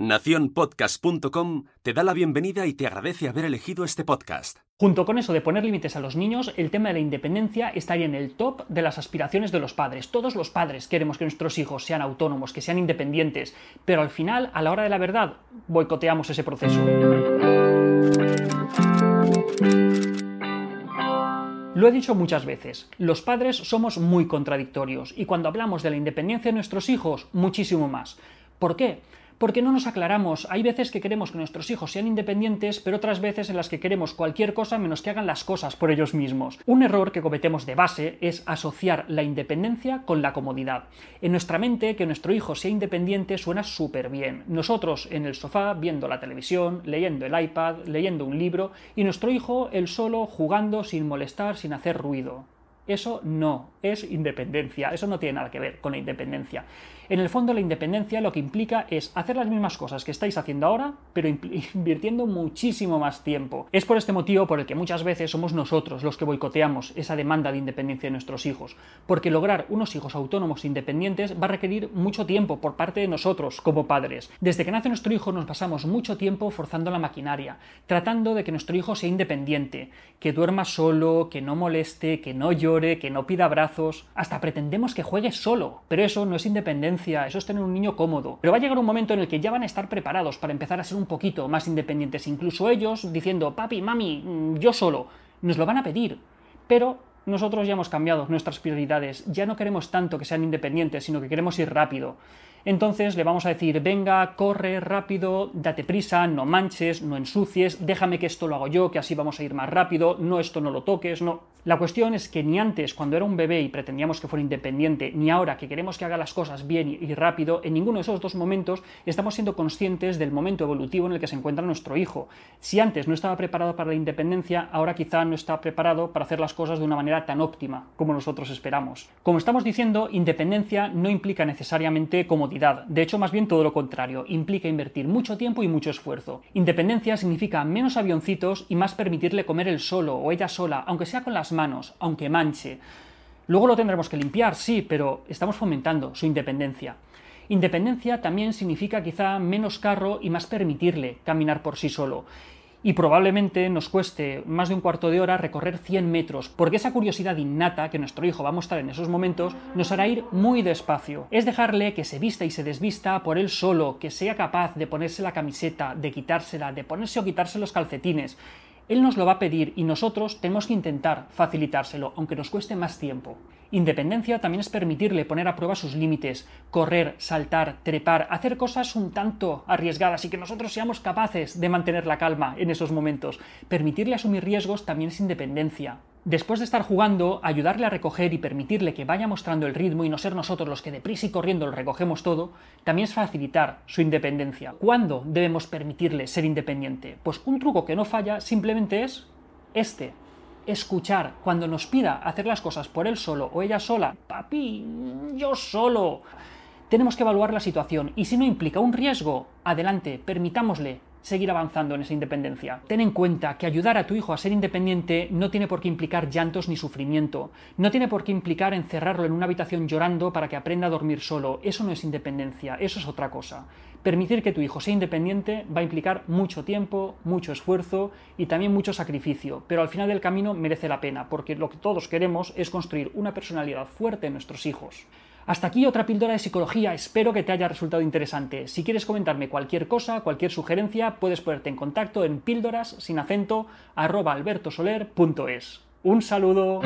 Naciónpodcast.com te da la bienvenida y te agradece haber elegido este podcast. Junto con eso de poner límites a los niños, el tema de la independencia estaría en el top de las aspiraciones de los padres. Todos los padres queremos que nuestros hijos sean autónomos, que sean independientes, pero al final, a la hora de la verdad, boicoteamos ese proceso. Lo he dicho muchas veces, los padres somos muy contradictorios y cuando hablamos de la independencia de nuestros hijos, muchísimo más. ¿Por qué? Porque no nos aclaramos. Hay veces que queremos que nuestros hijos sean independientes, pero otras veces en las que queremos cualquier cosa menos que hagan las cosas por ellos mismos. Un error que cometemos de base es asociar la independencia con la comodidad. En nuestra mente, que nuestro hijo sea independiente suena súper bien. Nosotros en el sofá, viendo la televisión, leyendo el iPad, leyendo un libro, y nuestro hijo, él solo, jugando sin molestar, sin hacer ruido. Eso no es independencia, eso no tiene nada que ver con la independencia. En el fondo, la independencia lo que implica es hacer las mismas cosas que estáis haciendo ahora, pero invirtiendo muchísimo más tiempo. Es por este motivo por el que muchas veces somos nosotros los que boicoteamos esa demanda de independencia de nuestros hijos, porque lograr unos hijos autónomos e independientes va a requerir mucho tiempo por parte de nosotros como padres. Desde que nace nuestro hijo nos pasamos mucho tiempo forzando la maquinaria, tratando de que nuestro hijo sea independiente, que duerma solo, que no moleste, que no llore, que no pida abrazos, hasta pretendemos que juegue solo, pero eso no es independencia eso es tener un niño cómodo. Pero va a llegar un momento en el que ya van a estar preparados para empezar a ser un poquito más independientes, incluso ellos diciendo, papi, mami, mm, yo solo, nos lo van a pedir. Pero nosotros ya hemos cambiado nuestras prioridades, ya no queremos tanto que sean independientes, sino que queremos ir rápido. Entonces le vamos a decir, venga, corre rápido, date prisa, no manches, no ensucies, déjame que esto lo hago yo, que así vamos a ir más rápido, no esto no lo toques, no. La cuestión es que ni antes, cuando era un bebé y pretendíamos que fuera independiente, ni ahora que queremos que haga las cosas bien y rápido, en ninguno de esos dos momentos estamos siendo conscientes del momento evolutivo en el que se encuentra nuestro hijo. Si antes no estaba preparado para la independencia, ahora quizá no está preparado para hacer las cosas de una manera tan óptima como nosotros esperamos. Como estamos diciendo, independencia no implica necesariamente comodidad, de hecho más bien todo lo contrario, implica invertir mucho tiempo y mucho esfuerzo. Independencia significa menos avioncitos y más permitirle comer él solo o ella sola, aunque sea con manos, aunque manche. Luego lo tendremos que limpiar, sí, pero estamos fomentando su independencia. Independencia también significa quizá menos carro y más permitirle caminar por sí solo. Y probablemente nos cueste más de un cuarto de hora recorrer 100 metros, porque esa curiosidad innata que nuestro hijo va a mostrar en esos momentos nos hará ir muy despacio. Es dejarle que se vista y se desvista por él solo, que sea capaz de ponerse la camiseta, de quitársela, de ponerse o quitarse los calcetines. Él nos lo va a pedir y nosotros tenemos que intentar facilitárselo, aunque nos cueste más tiempo. Independencia también es permitirle poner a prueba sus límites, correr, saltar, trepar, hacer cosas un tanto arriesgadas y que nosotros seamos capaces de mantener la calma en esos momentos. Permitirle asumir riesgos también es independencia. Después de estar jugando, ayudarle a recoger y permitirle que vaya mostrando el ritmo y no ser nosotros los que deprisa y corriendo lo recogemos todo, también es facilitar su independencia. ¿Cuándo debemos permitirle ser independiente? Pues un truco que no falla simplemente es este. Escuchar cuando nos pida hacer las cosas por él solo o ella sola. Papi, yo solo. Tenemos que evaluar la situación y si no implica un riesgo, adelante, permitámosle seguir avanzando en esa independencia. Ten en cuenta que ayudar a tu hijo a ser independiente no tiene por qué implicar llantos ni sufrimiento, no tiene por qué implicar encerrarlo en una habitación llorando para que aprenda a dormir solo. Eso no es independencia, eso es otra cosa. Permitir que tu hijo sea independiente va a implicar mucho tiempo, mucho esfuerzo y también mucho sacrificio, pero al final del camino merece la pena, porque lo que todos queremos es construir una personalidad fuerte en nuestros hijos. Hasta aquí otra píldora de psicología, espero que te haya resultado interesante. Si quieres comentarme cualquier cosa, cualquier sugerencia, puedes ponerte en contacto en píldoras sin acento albertosoler.es. Un saludo.